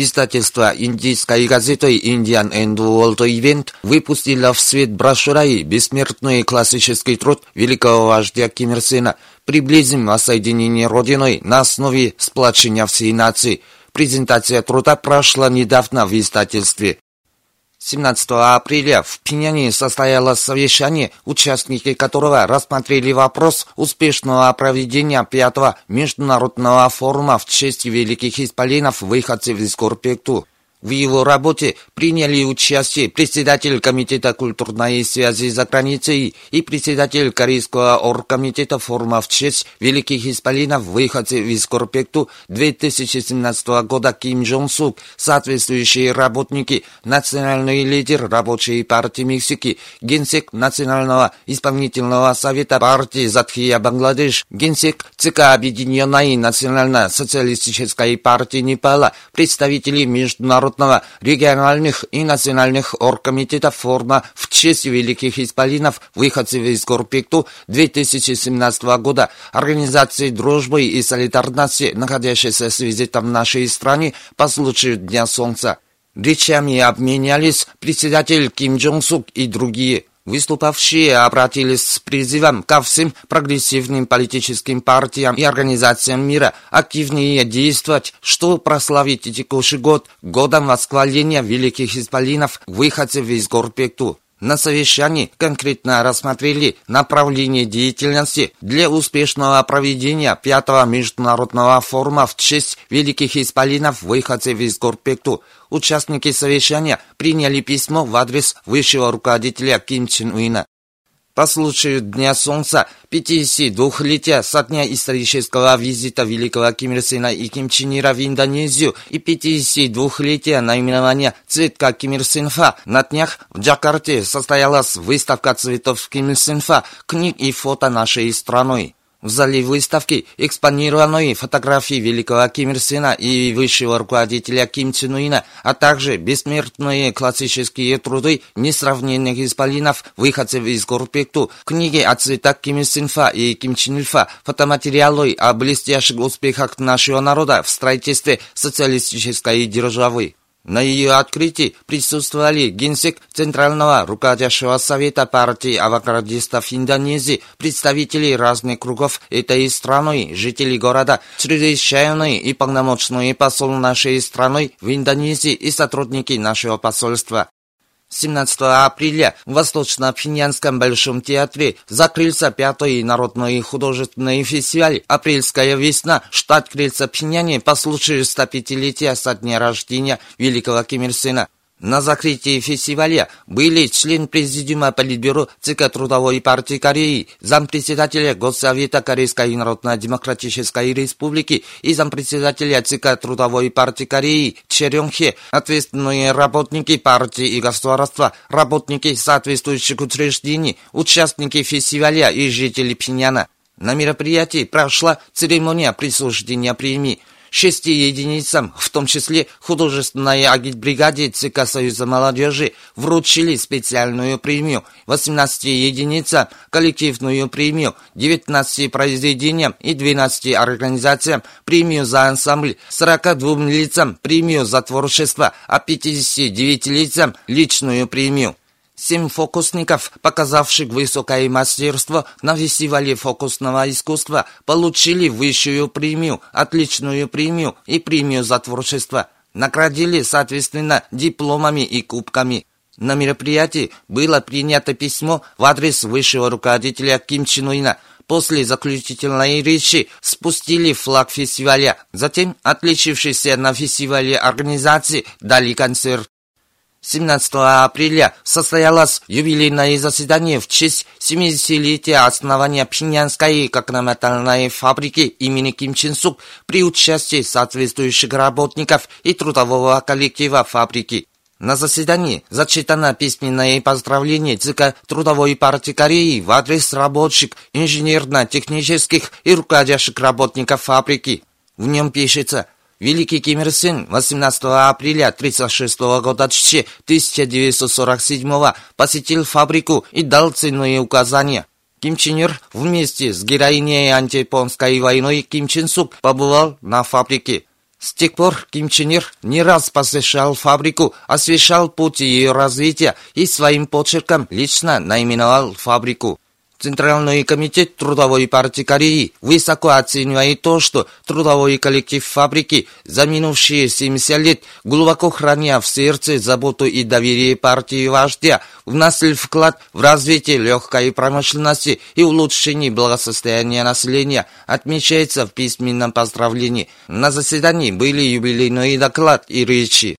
Издательство индийской газеты Indian and World Event выпустило в свет брошюра «Бессмертный классический труд великого вождя Ким Ир Сена. Приблизим воссоединение Родиной на основе сплочения всей нации». Презентация труда прошла недавно в издательстве. 17 апреля в Пиняне состоялось совещание, участники которого рассмотрели вопрос успешного проведения пятого международного форума в честь великих исполинов выходцев из Горпекту. В его работе приняли участие председатель Комитета культурной связи за границей и председатель Корейского оргкомитета форума в честь великих исполинов выходцев из Корпекту 2017 года Ким Джон Сук, соответствующие работники, национальный лидер рабочей партии Мексики, генсек Национального исполнительного совета партии Затхия Бангладеш, генсек ЦК Объединенной национально-социалистической партии Непала, представители международных Народного, региональных и национальных оргкомитетов форума в честь великих исполинов выходцев из Горпекту 2017 года, Организации дружбы и солидарности, находящейся с визитом в нашей стране по случаю Дня Солнца. Речами обменялись председатель Ким Джон Сук и другие. Выступавшие обратились с призывом ко всем прогрессивным политическим партиям и организациям мира активнее действовать, чтобы прославить текущий год годом восхваления великих исполинов, выходцев из Горпекту. На совещании конкретно рассмотрели направление деятельности для успешного проведения пятого международного форума в честь великих исполинов выходцев из Горпекту. Участники совещания приняли письмо в адрес высшего руководителя Ким Чен Уина. По случаю Дня Солнца, 52-летия со дня исторического визита великого Ким Ир Сена и Ким Чен Ира в Индонезию и 52-летия наименования цветка Ким Ир Сенфа, на днях в Джакарте состоялась выставка цветов Ким Ир Сенфа, книг и фото нашей страной. В зале выставки экспонированы фотографии великого Ким Ир Сена и высшего руководителя Ким Чен Уина, а также бессмертные классические труды несравненных исполинов, выходцев из Горпекту, книги о цветах Ким Ир Сенфа и Ким Чен Ильфа, фотоматериалы о блестящих успехах нашего народа в строительстве социалистической державы. На ее открытии присутствовали генсек Центрального руководящего совета партии авангардистов Индонезии, представители разных кругов этой страны, жители города, чрезвычайный и полномочный посол нашей страны в Индонезии и сотрудники нашего посольства. 17 апреля в Восточно-Пхеньянском Большом театре закрылся пятый народный художественный фестиваль «Апрельская весна», штат крыльца Пхеньяне по случаю 105-летия со дня рождения великого Ким Ир Сена. На закрытии фестиваля были член Президиума Политбюро ЦК Трудовой партии Кореи, зампредседателя Госсовета Корейской Народно-Демократической Республики и зампредседателя ЦК Трудовой партии Кореи Черёнхе, ответственные работники партии и государства, работники соответствующих учреждений, участники фестиваля и жители Пхеньяна. На мероприятии прошла церемония присуждения премии – шести единицам, в том числе художественной агитбригаде ЦК Союза молодежи, вручили специальную премию, 18 единицам коллективную премию, 19 произведениям и 12 организациям премию за ансамбль, 42 лицам премию за творчество, а 59 лицам личную премию. Семь фокусников, показавших высокое мастерство на фестивале фокусного искусства, получили высшую премию, отличную премию и премию за творчество. Наградили, соответственно, дипломами и кубками. На мероприятии было принято письмо в адрес высшего руководителя Ким Чен Уина. После заключительной речи спустили флаг фестиваля. Затем отличившиеся на фестивале организации дали концерт. 17 апреля состоялось юбилейное заседание в честь 70-летия основания Пхеньянской кокнометальной фабрики имени Ким Чен Сук при участии соответствующих работников и трудового коллектива фабрики. На заседании зачитано письменное поздравление ЦК Трудовой партии Кореи в адрес рабочих, инженерно-технических и руководящих работников фабрики. В нем пишется Великий Ким Ир Сен 18 апреля 1936 года 1947 посетил фабрику и дал ценные указания. Ким Чен Ир вместе с героиней антияпонской войной Ким Чен Сук побывал на фабрике. С тех пор Ким Чен Ир не раз посещал фабрику, освещал путь ее развития и своим почерком лично наименовал фабрику. Центральный комитет Трудовой партии Кореи высоко оценивает то, что трудовой коллектив фабрики за минувшие 70 лет, глубоко храня в сердце заботу и доверие партии вождя, вносил вклад в развитие легкой промышленности и улучшение благосостояния населения, отмечается в письменном поздравлении. На заседании были юбилейный доклад и речи.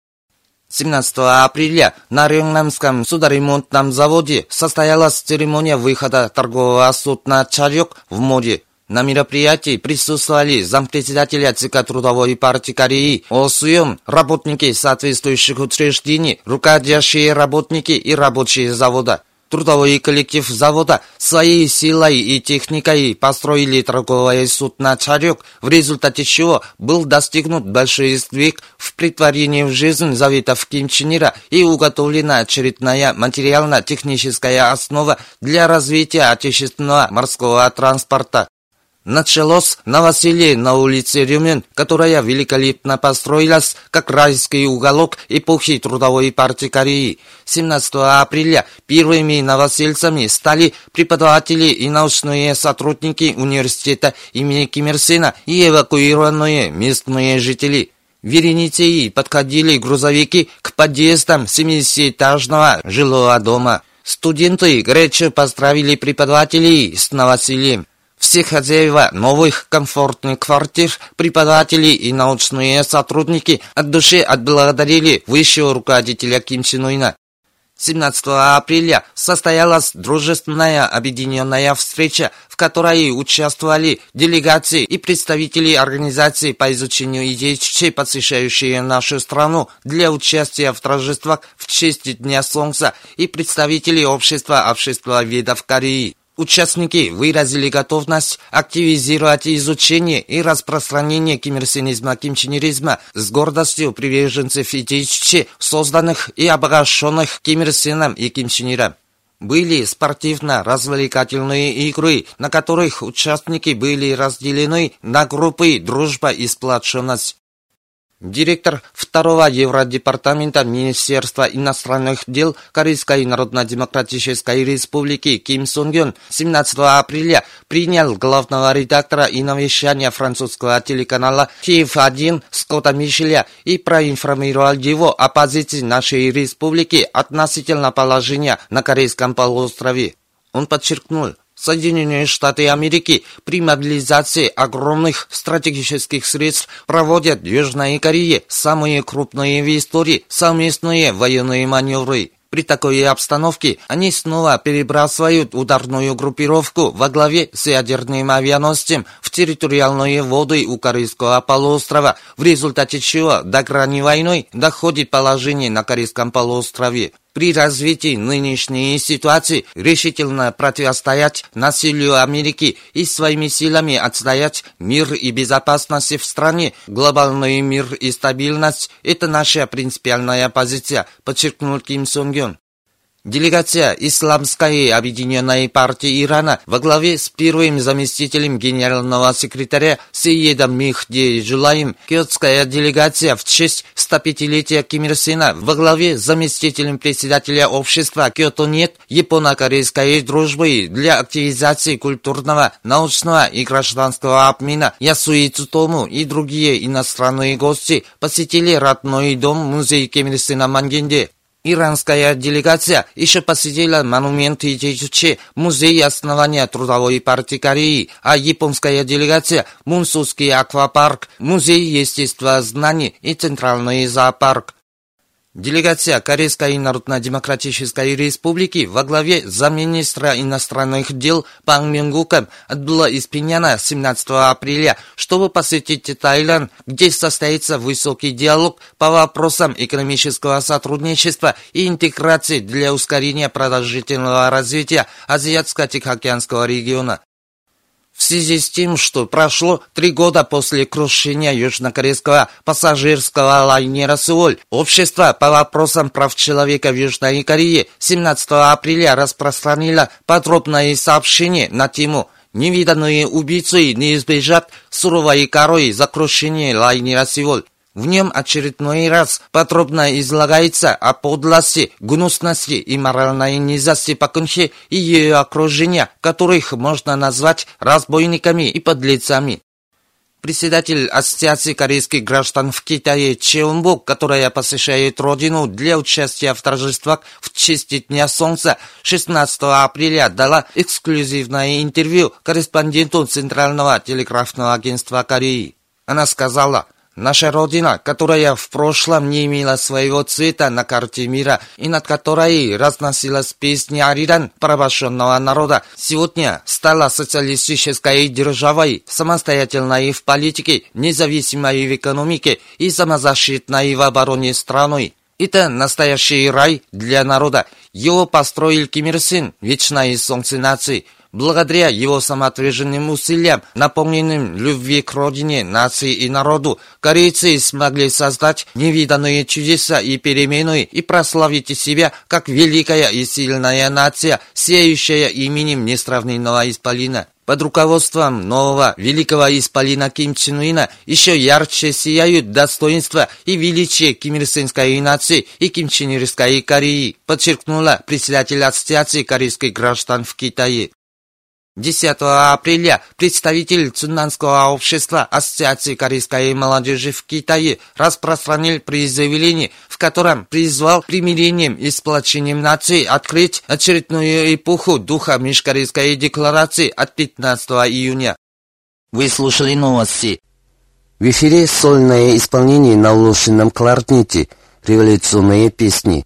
17 апреля на Рюнгнамском судоремонтном заводе состоялась церемония выхода торгового судна «Чарек» в море. На мероприятии присутствовали зампредседателя ЦК Трудовой партии Кореи Осуем, работники соответствующих учреждений, руководящие работники и рабочие завода. Трудовой коллектив завода своей силой и техникой построили торговое судно «Чарек», в результате чего был достигнут большой сдвиг в притворении в жизнь заветов Ким и уготовлена очередная материально-техническая основа для развития отечественного морского транспорта. Началось новоселье на улице Рюмен, которая великолепно построилась как райский уголок эпохи Трудовой партии Кореи. 17 апреля первыми новосельцами стали преподаватели и научные сотрудники университета имени Ким Ир Сена и эвакуированные местные жители. Вереницей подходили грузовики к подъездам 70-этажного жилого дома. Студенты горячо поздравили преподавателей с новосельем. Все хозяева новых комфортных квартир, преподаватели и научные сотрудники от души отблагодарили высшего руководителя Ким Чен Уина. 17 апреля состоялась дружественная объединенная встреча, в которой участвовали делегации и представители организаций по изучению идей посещающие нашу страну для участия в торжествах в честь Дня Солнца и представители общества общества видов Кореи. Участники выразили готовность активизировать изучение и распространение кимирсинизма, кимченеризма с гордостью приверженцев идей созданных и обогащенных кимирсином и кимченером. Были спортивно-развлекательные игры, на которых участники были разделены на группы «Дружба и сплоченность». Директор второго Евродепартамента Министерства иностранных дел Корейской Народно-Демократической Республики Ким Сунгён 17 апреля принял главного редактора и навещания французского телеканала ТИФ-1 Скотта Мишеля и проинформировал его о позиции нашей республики относительно положения на Корейском полуострове. Он подчеркнул, Соединенные Штаты Америки при мобилизации огромных стратегических средств проводят в Южной Корее самые крупные в истории совместные военные маневры. При такой обстановке они снова перебрасывают ударную группировку во главе с ядерным авианосцем в территориальные воды у Корейского полуострова, в результате чего до грани войны доходит положение на Корейском полуострове при развитии нынешней ситуации решительно противостоять насилию Америки и своими силами отстоять мир и безопасность в стране, глобальный мир и стабильность – это наша принципиальная позиция, подчеркнул Ким Сон Гён. Делегация Исламской объединенной партии Ирана во главе с первым заместителем генерального секретаря Сиедом Михди Джулаем, киотская делегация в честь 105-летия Ким Ир Сена во главе с заместителем председателя общества Киото Нет японо-корейской дружбы для активизации культурного, научного и гражданского обмена Ясуи Цутому и другие иностранные гости посетили родной дом музей Ким Ир Сена Мангенде. Иранская делегация еще посетила монумент Ичичучи, музей основания Трудовой партии Кореи, а японская делегация – Мунсусский аквапарк, музей естествознаний и центральный зоопарк. Делегация Корейской Народно-Демократической Республики во главе замминистра иностранных дел Пан Мингуком отбыла из Пиняна 17 апреля, чтобы посетить Таиланд, где состоится высокий диалог по вопросам экономического сотрудничества и интеграции для ускорения продолжительного развития Азиатско-Тихоокеанского региона. В связи с тем, что прошло три года после крушения южнокорейского пассажирского лайнера «Сеуль», общество по вопросам прав человека в Южной Корее 17 апреля распространило подробное сообщение на тему «Невиданные убийцы не избежат суровой корой за крушение лайнера «Сеуль». В нем очередной раз подробно излагается о подлости, гнусности и моральной низости Пакунхи и ее окружения, которых можно назвать разбойниками и подлецами. Председатель Ассоциации корейских граждан в Китае Чеунбук, которая посещает родину для участия в торжествах в честь Дня Солнца, 16 апреля дала эксклюзивное интервью корреспонденту Центрального телеграфного агентства Кореи. Она сказала – Наша Родина, которая в прошлом не имела своего цвета на карте мира и над которой разносилась песня Аридан порабощенного народа, сегодня стала социалистической державой, самостоятельной в политике, независимой в экономике и самозащитной в обороне страной. Это настоящий рай для народа. Его построил Ким Ир Син, вечное солнце нации – Благодаря его самоотверженным усилиям, наполненным любви к родине, нации и народу, корейцы смогли создать невиданные чудеса и перемены и прославить себя как великая и сильная нация, сеющая именем несравненного исполина. Под руководством нового великого исполина Ким Чен Уина еще ярче сияют достоинства и величие Ким Ир Сенской нации и Ким Чен Ирской Кореи, подчеркнула председатель Ассоциации корейских граждан в Китае. 10 апреля представитель Цуннанского общества Ассоциации корейской молодежи в Китае распространил призывление, в котором призвал примирением и сплочением нации открыть очередную эпоху духа Межкорейской декларации от 15 июня. Вы слушали новости. В эфире сольное исполнение на лошадном кларнете революционные песни.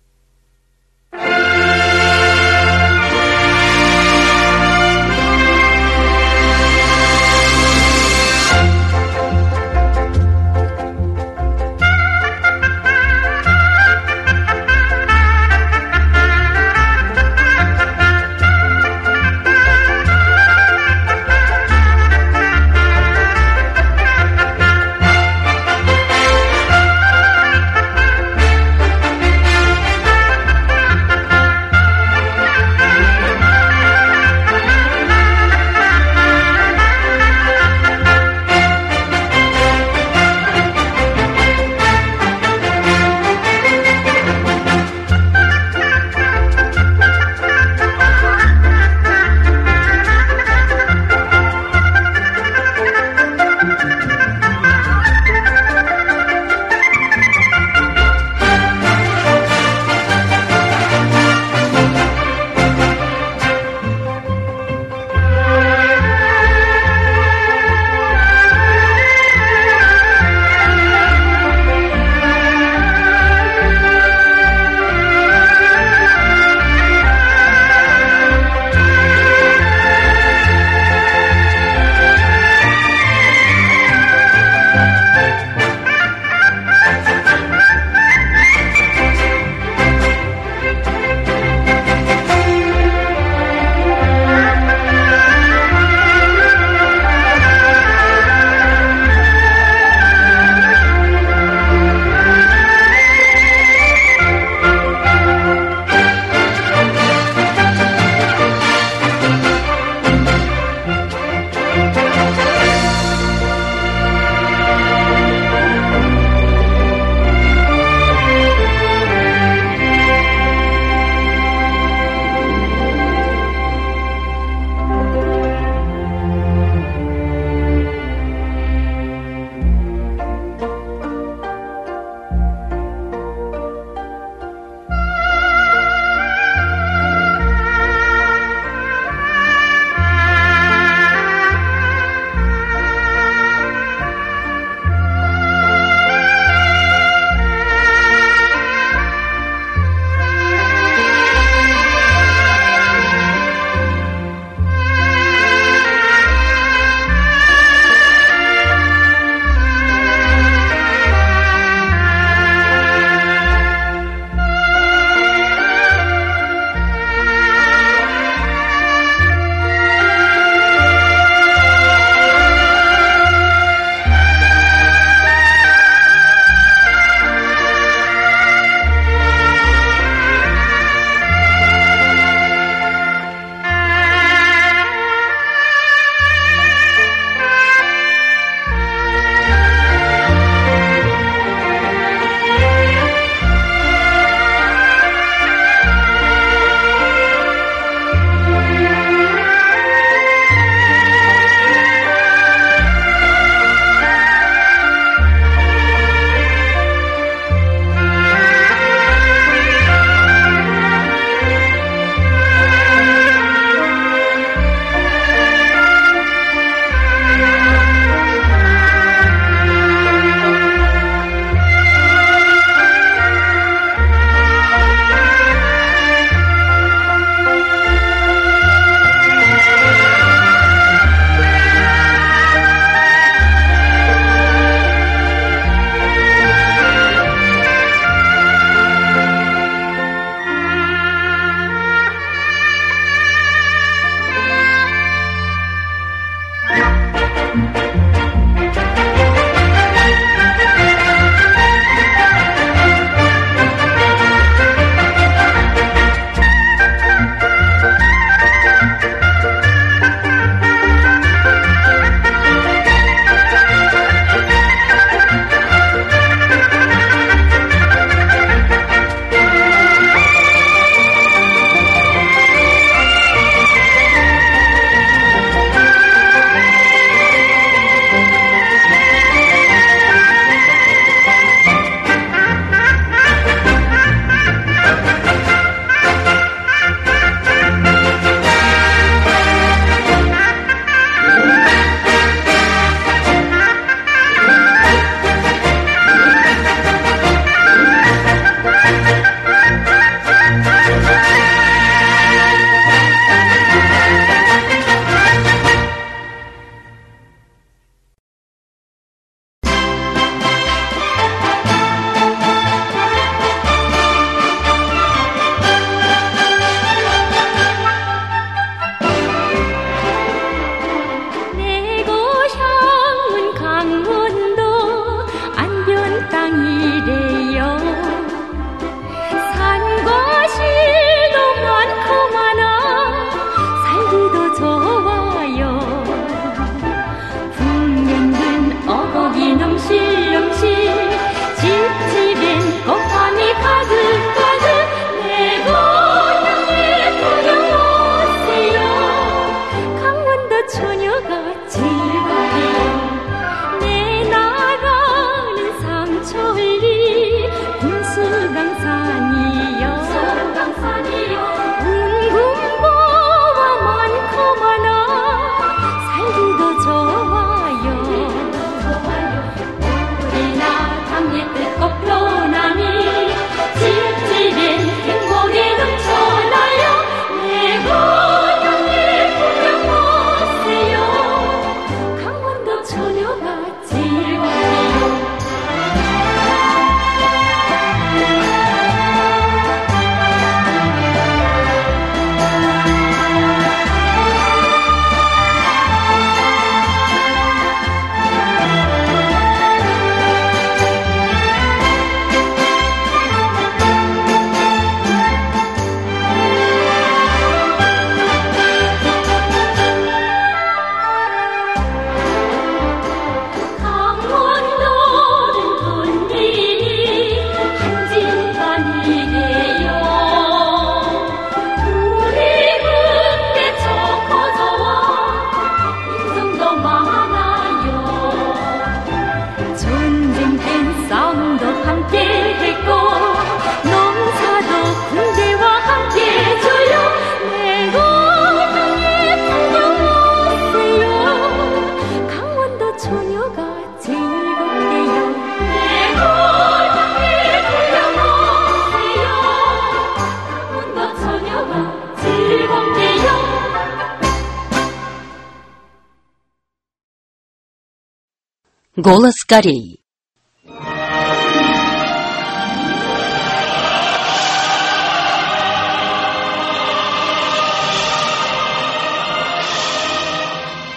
Голос Кореи.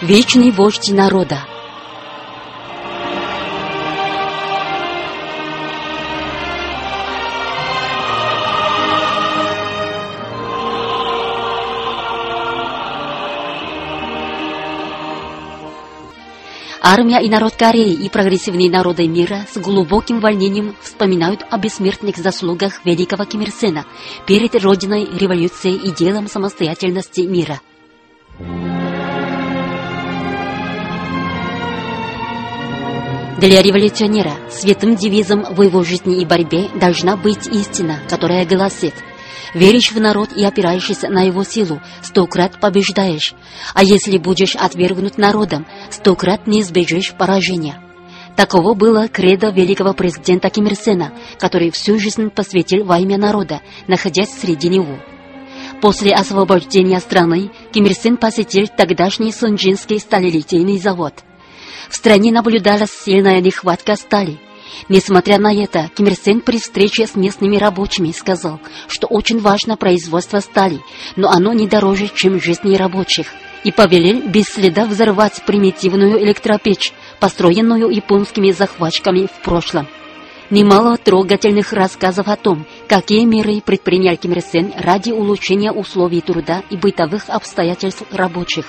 Вечный вождь народа. Армия и народ Кореи и прогрессивные народы мира с глубоким волнением вспоминают о бессмертных заслугах великого Ким Ир Сена перед родиной революции и делом самостоятельности мира. Для революционера святым девизом в его жизни и борьбе должна быть истина, которая гласит «Веришь в народ и опираешься на его силу, сто крат побеждаешь, а если будешь отвергнут народом, сто крат не избежишь поражения». Таково было кредо великого президента Ким Ир Сена, который всю жизнь посвятил во имя народа, находясь среди него. После освобождения страны Ким Ир Сен посетил тогдашний Сунджинский сталелитейный завод – в стране наблюдалась сильная нехватка стали. Несмотря на это, Ким Ир Сен при встрече с местными рабочими сказал, что очень важно производство стали, но оно не дороже, чем жизни рабочих, и повелел без следа взорвать примитивную электропечь, построенную японскими захватчиками в прошлом. Немало трогательных рассказов о том, какие меры предпринял Ким Ир Сен ради улучшения условий труда и бытовых обстоятельств рабочих.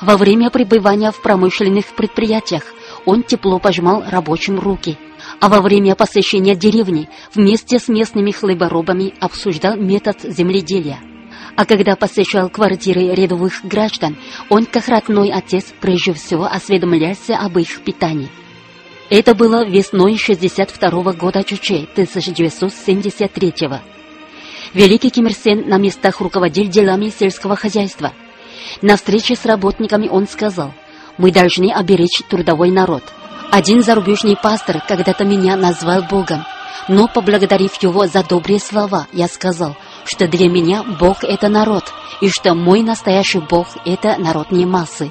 Во время пребывания в промышленных предприятиях он тепло пожимал рабочим руки, а во время посещения деревни вместе с местными хлеборобами обсуждал метод земледелия. А когда посещал квартиры рядовых граждан, он, как родной отец, прежде всего осведомлялся об их питании. Это было весной 62 года Чуче 1973 -го. Великий Ким Ир Сен на местах руководил делами сельского хозяйства – на встрече с работниками он сказал, «Мы должны оберечь трудовой народ». Один зарубежный пастор когда-то меня назвал Богом, но, поблагодарив его за добрые слова, я сказал, что для меня Бог — это народ, и что мой настоящий Бог — это народные массы.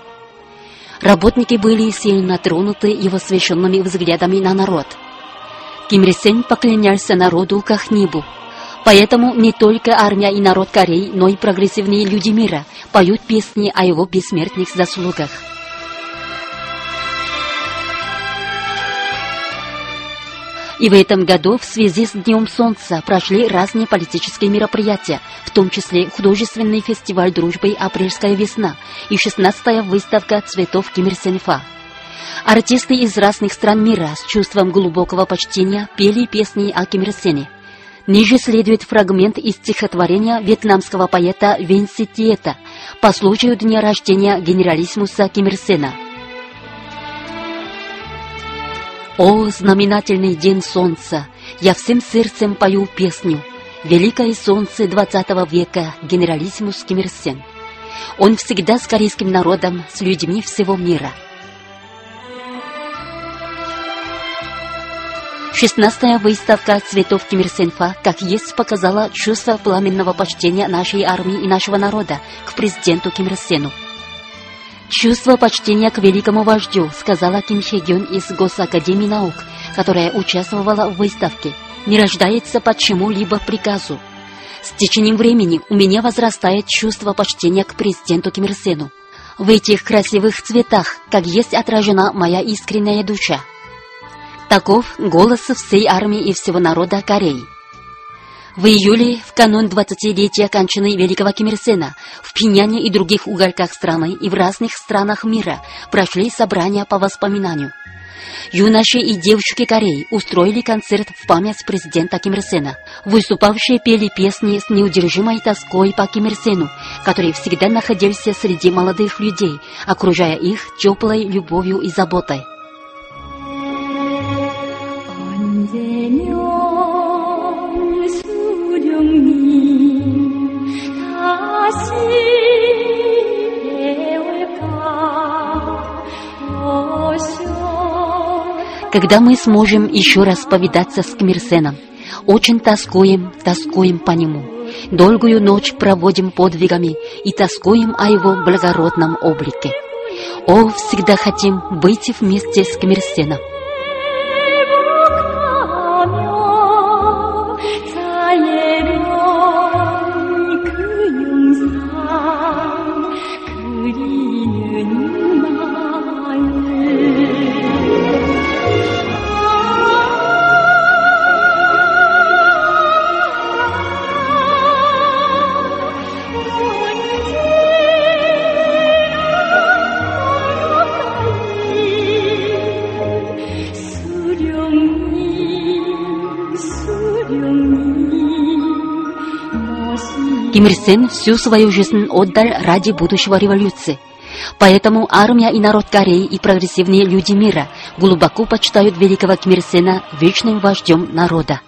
Работники были сильно тронуты его священными взглядами на народ. Ким Ир Сен поклонялся народу как небу, Поэтому не только армия и народ Кореи, но и прогрессивные люди мира поют песни о его бессмертных заслугах. И в этом году в связи с Днем Солнца прошли разные политические мероприятия, в том числе художественный фестиваль дружбы «Апрельская весна» и 16-я выставка цветов Ким Ир Сенфа. Артисты из разных стран мира с чувством глубокого почтения пели песни о Ким Ир Сене. Ниже следует фрагмент из стихотворения вьетнамского поэта Винси Тиета по случаю дня рождения генералиссимуса Ким О, знаменательный день солнца! Я всем сердцем пою песню. Великое солнце двадцатого века, генералиссимус Ким Ир Сен. Он всегда с корейским народом, с людьми всего мира – Шестнадцатая выставка цветов Ким Ир Сенфа, как есть, показала чувство пламенного почтения нашей армии и нашего народа к президенту Ким Ир Сену. «Чувство почтения к великому вождю», сказала Ким Хе Гюн из Госакадемии наук, которая участвовала в выставке, не рождается по чему-либо приказу. С течением времени у меня возрастает чувство почтения к президенту Ким Ир Сену. В этих красивых цветах, как есть отражена моя искренняя душа. Таков голос всей армии и всего народа Кореи. В июле, в канун 20-летия кончины Великого Ким Ир Сена, в Пиняне и других уголках страны и в разных странах мира прошли собрания по воспоминанию. Юноши и девушки Кореи устроили концерт в память президента Ким Ир Сена. Выступавшие пели песни с неудержимой тоской по Ким Ир Сену, который всегда находился среди молодых людей, окружая их теплой любовью и заботой. Когда мы сможем еще раз повидаться с Кмирсеном, очень тоскуем, тоскуем по нему. Долгую ночь проводим подвигами и тоскуем о его благородном облике. О, всегда хотим быть вместе с Ким Сен всю свою жизнь отдал ради будущего революции. Поэтому армия и народ Кореи и прогрессивные люди мира глубоко почитают великого Ким вечным вождем народа.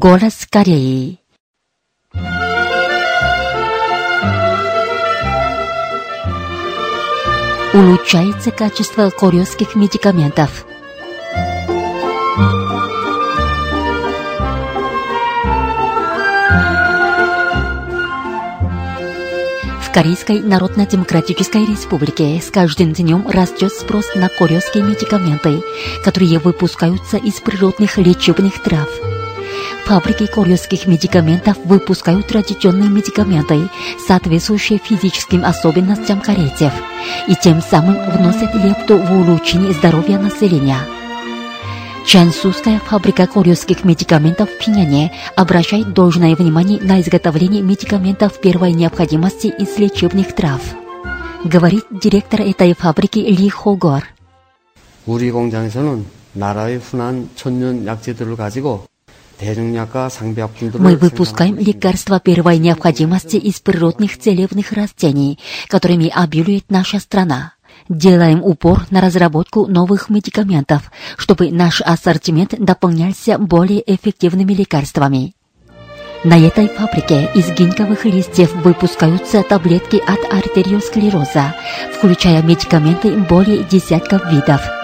Голос Кореи. Улучшается качество корейских медикаментов. В Корейской Народно-Демократической Республике с каждым днем растет спрос на корейские медикаменты, которые выпускаются из природных лечебных трав. Фабрики корейских медикаментов выпускают традиционные медикаменты, соответствующие физическим особенностям корейцев, и тем самым вносят лепту в улучшение здоровья населения. Чансузская фабрика корейских медикаментов в Пиняне обращает должное внимание на изготовление медикаментов первой необходимости из лечебных трав. Говорит директор этой фабрики Ли Хогор. 우리 공장에서는 나라의 흔한 천연 약재들을 가지고 мы выпускаем лекарства первой необходимости из природных целебных растений, которыми обилует наша страна. Делаем упор на разработку новых медикаментов, чтобы наш ассортимент дополнялся более эффективными лекарствами. На этой фабрике из гиньковых листьев выпускаются таблетки от артериосклероза, включая медикаменты более десятков видов –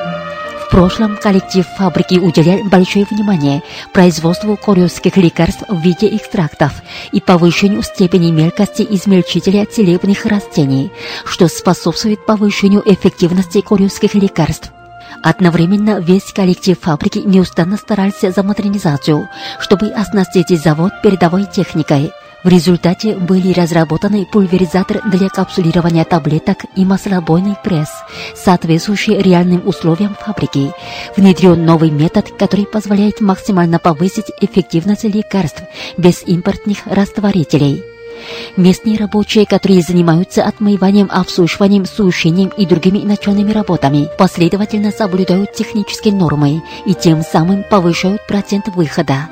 в прошлом коллектив фабрики уделял большое внимание производству корейских лекарств в виде экстрактов и повышению степени мелкости измельчителя целебных растений, что способствует повышению эффективности корейских лекарств. Одновременно весь коллектив фабрики неустанно старался за модернизацию, чтобы оснастить завод передовой техникой. В результате были разработаны пульверизатор для капсулирования таблеток и маслобойный пресс, соответствующий реальным условиям фабрики. Внедрен новый метод, который позволяет максимально повысить эффективность лекарств без импортных растворителей. Местные рабочие, которые занимаются отмыванием, обсушиванием, сушением и другими начальными работами, последовательно соблюдают технические нормы и тем самым повышают процент выхода.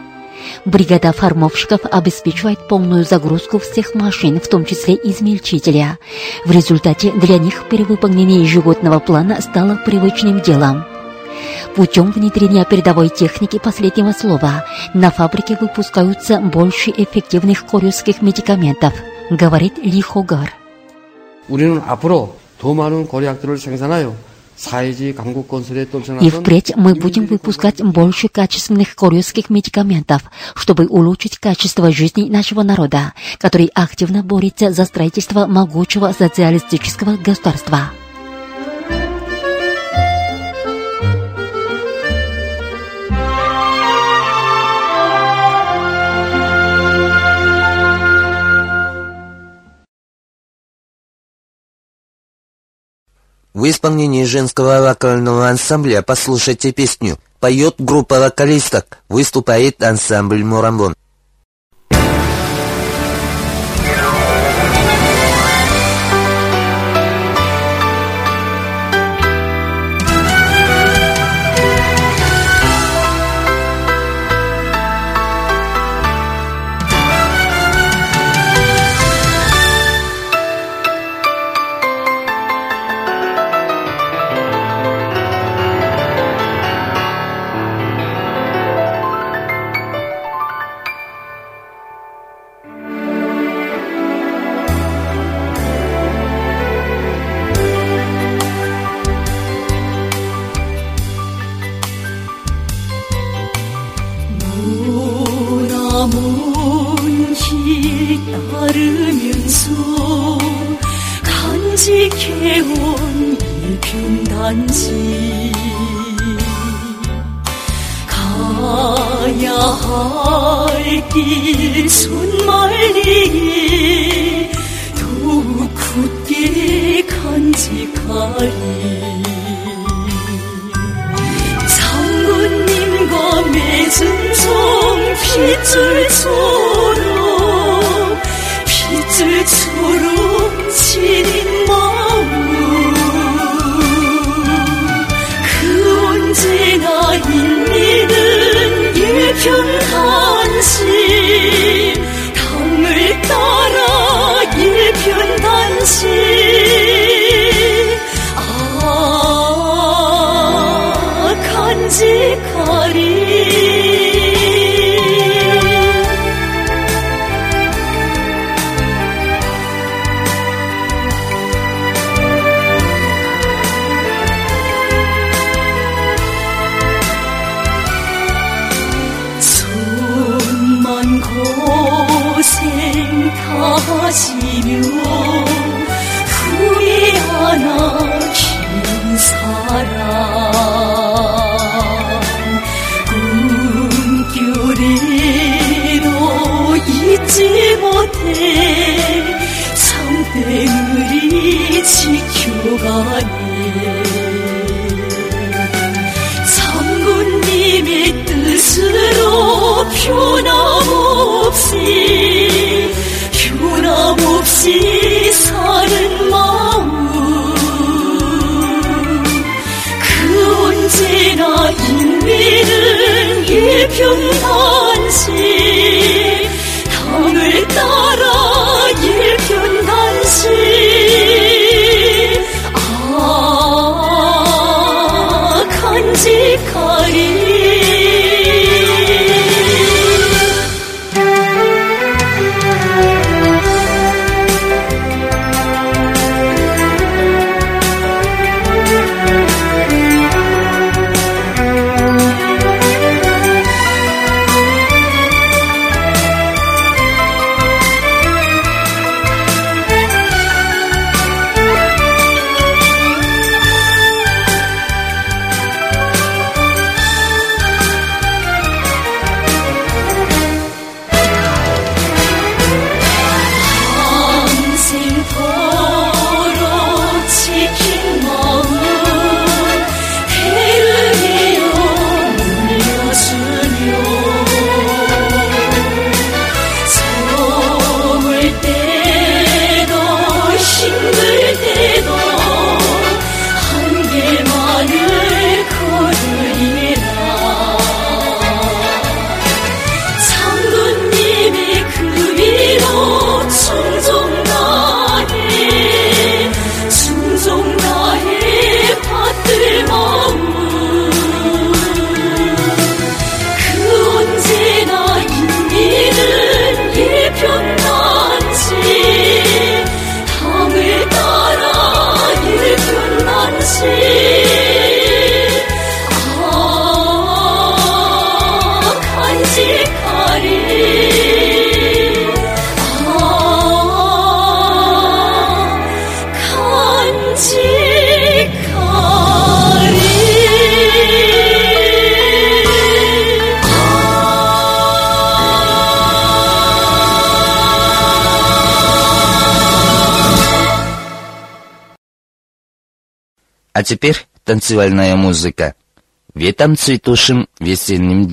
Бригада формовщиков обеспечивает полную загрузку всех машин, в том числе измельчителя. В результате для них перевыполнение ежегодного плана стало привычным делом. Путем внедрения передовой техники последнего слова на фабрике выпускаются больше эффективных корейских медикаментов, говорит Ли Хогар. 우리는 앞으로 더 많은 고려약들을 생산하여 и впредь мы будем выпускать больше качественных корейских медикаментов, чтобы улучшить качество жизни нашего народа, который активно борется за строительство могучего социалистического государства. В исполнении женского вокального ансамбля послушайте песню. Поет группа вокалисток, выступает ансамбль Мурамбон. بازی کاری. А теперь танцевальная музыка. В этом цветущем весеннем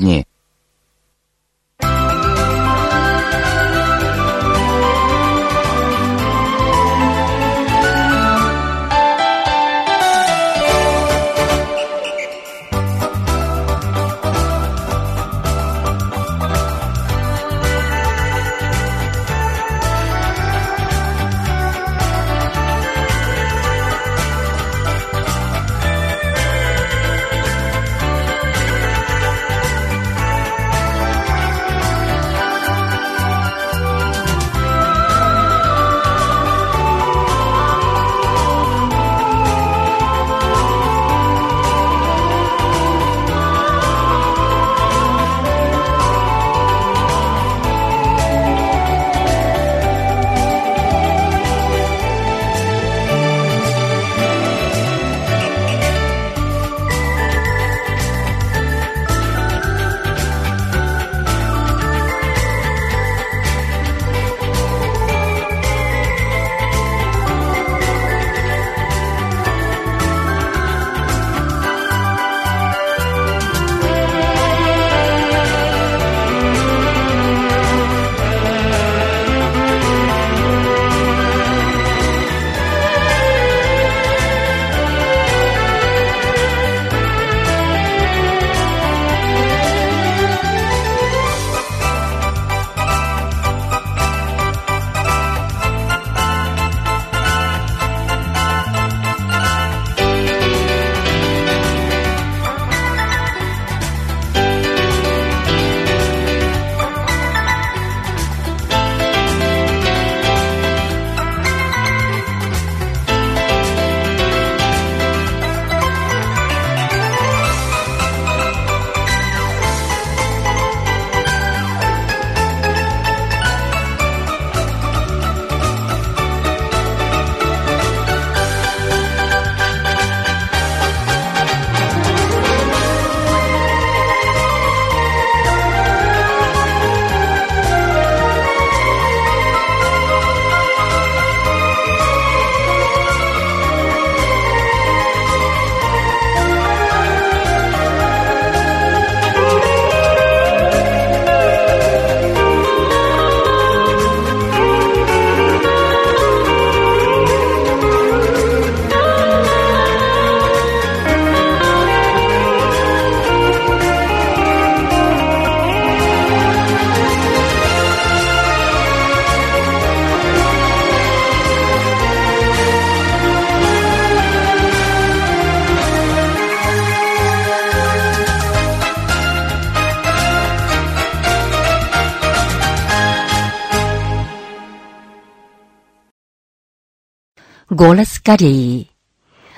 Голос Кореи.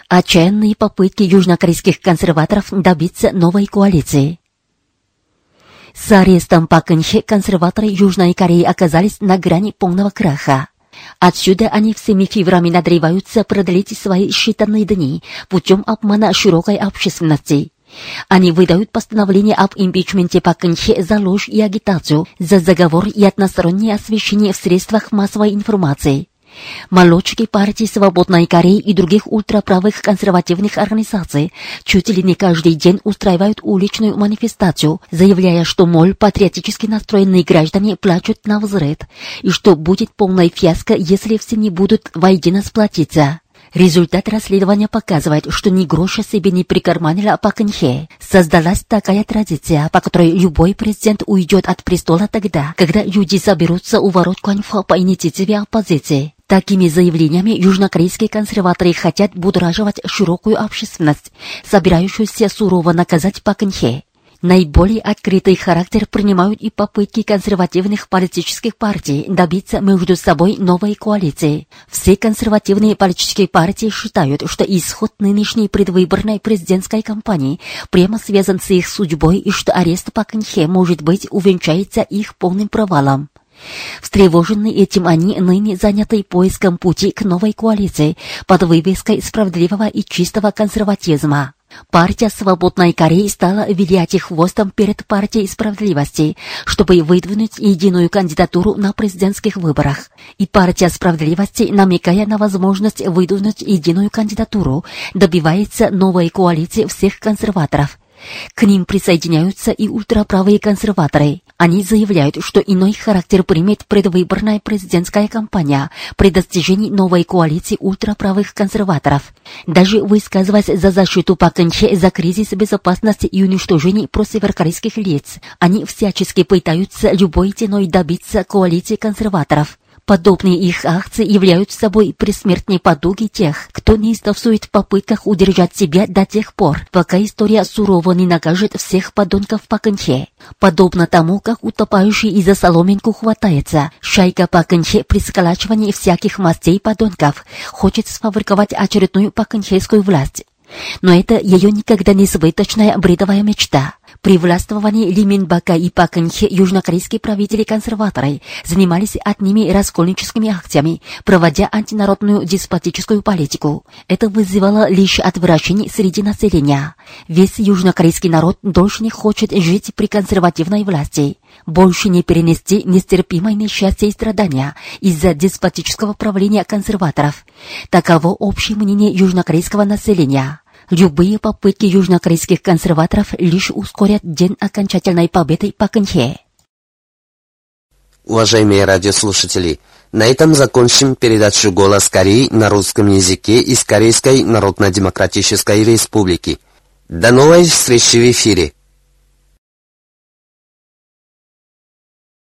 Отчаянные попытки южнокорейских консерваторов добиться новой коалиции. С арестом Пак Кын-хе консерваторы Южной Кореи оказались на грани полного краха. Отсюда они всеми фибрами надреваются продлить свои считанные дни путем обмана широкой общественности. Они выдают постановление об импичменте Пак Кын-хе за ложь и агитацию, за заговор и одностороннее освещение в средствах массовой информации. Молодчики партии «Свободной Кореи» и других ультраправых консервативных организаций чуть ли не каждый день устраивают уличную манифестацию, заявляя, что, мол, патриотически настроенные граждане плачут на взрыв, и что будет полная фиаско, если все не будут воедино сплотиться. Результат расследования показывает, что ни гроша себе не прикарманила Пак. Создалась такая традиция, по которой любой президент уйдет от престола тогда, когда люди соберутся у ворот Куаньфа по инициативе оппозиции. Такими заявлениями южнокорейские консерваторы хотят будораживать широкую общественность, собирающуюся сурово наказать Пак Кын-хе. Наиболее открытый характер принимают и попытки консервативных политических партий добиться между собой новой коалиции. Все консервативные политические партии считают, что исход нынешней предвыборной президентской кампании прямо связан с их судьбой и что арест Пак Кын-хе, может быть, увенчается их полным провалом. Встревоженные этим они ныне заняты поиском пути к новой коалиции под вывеской справедливого и чистого консерватизма. Партия «Свободной Кореи» стала вилять хвостом перед партией справедливости, чтобы выдвинуть единую кандидатуру на президентских выборах. И партия справедливости, намекая на возможность выдвинуть единую кандидатуру, добивается новой коалиции всех консерваторов. К ним присоединяются и ультраправые консерваторы. Они заявляют, что иной характер примет предвыборная президентская кампания при достижении новой коалиции ультраправых консерваторов. Даже высказываясь за защиту Пак Кын-хе за кризис безопасности и уничтожение просеверокорейских лиц, они всячески пытаются любой ценой добиться коалиции консерваторов. Подобные их акции являются собой присмертные подуги тех, кто не истовсует в попытках удержать себя до тех пор, пока история сурово не накажет всех подонков Пак Кын-хе. Подобно тому, как утопающий и за соломинку хватается, шайка Пак Кын-хе при сколачивании всяких мастей подонков хочет сфабриковать очередную пакынхейскую власть. Но это ее никогда не сбыточная бредовая мечта. При властвовании Ли Минбака и Пак Кын-хе южнокорейские правители-консерваторы занимались одними раскольническими акциями, проводя антинародную деспотическую политику. Это вызывало лишь отвращение среди населения. Весь южнокорейский народ дольше не хочет жить при консервативной власти. Больше не перенести нестерпимое несчастье и страдания из-за деспотического правления консерваторов. Таково общее мнение южнокорейского населения. Любые попытки южнокорейских консерваторов лишь ускорят день окончательной победы Пак Кын-хе. Уважаемые радиослушатели, на этом закончим передачу «Голос Кореи» на русском языке из Корейской Народно-Демократической Республики. До новой встречи в эфире!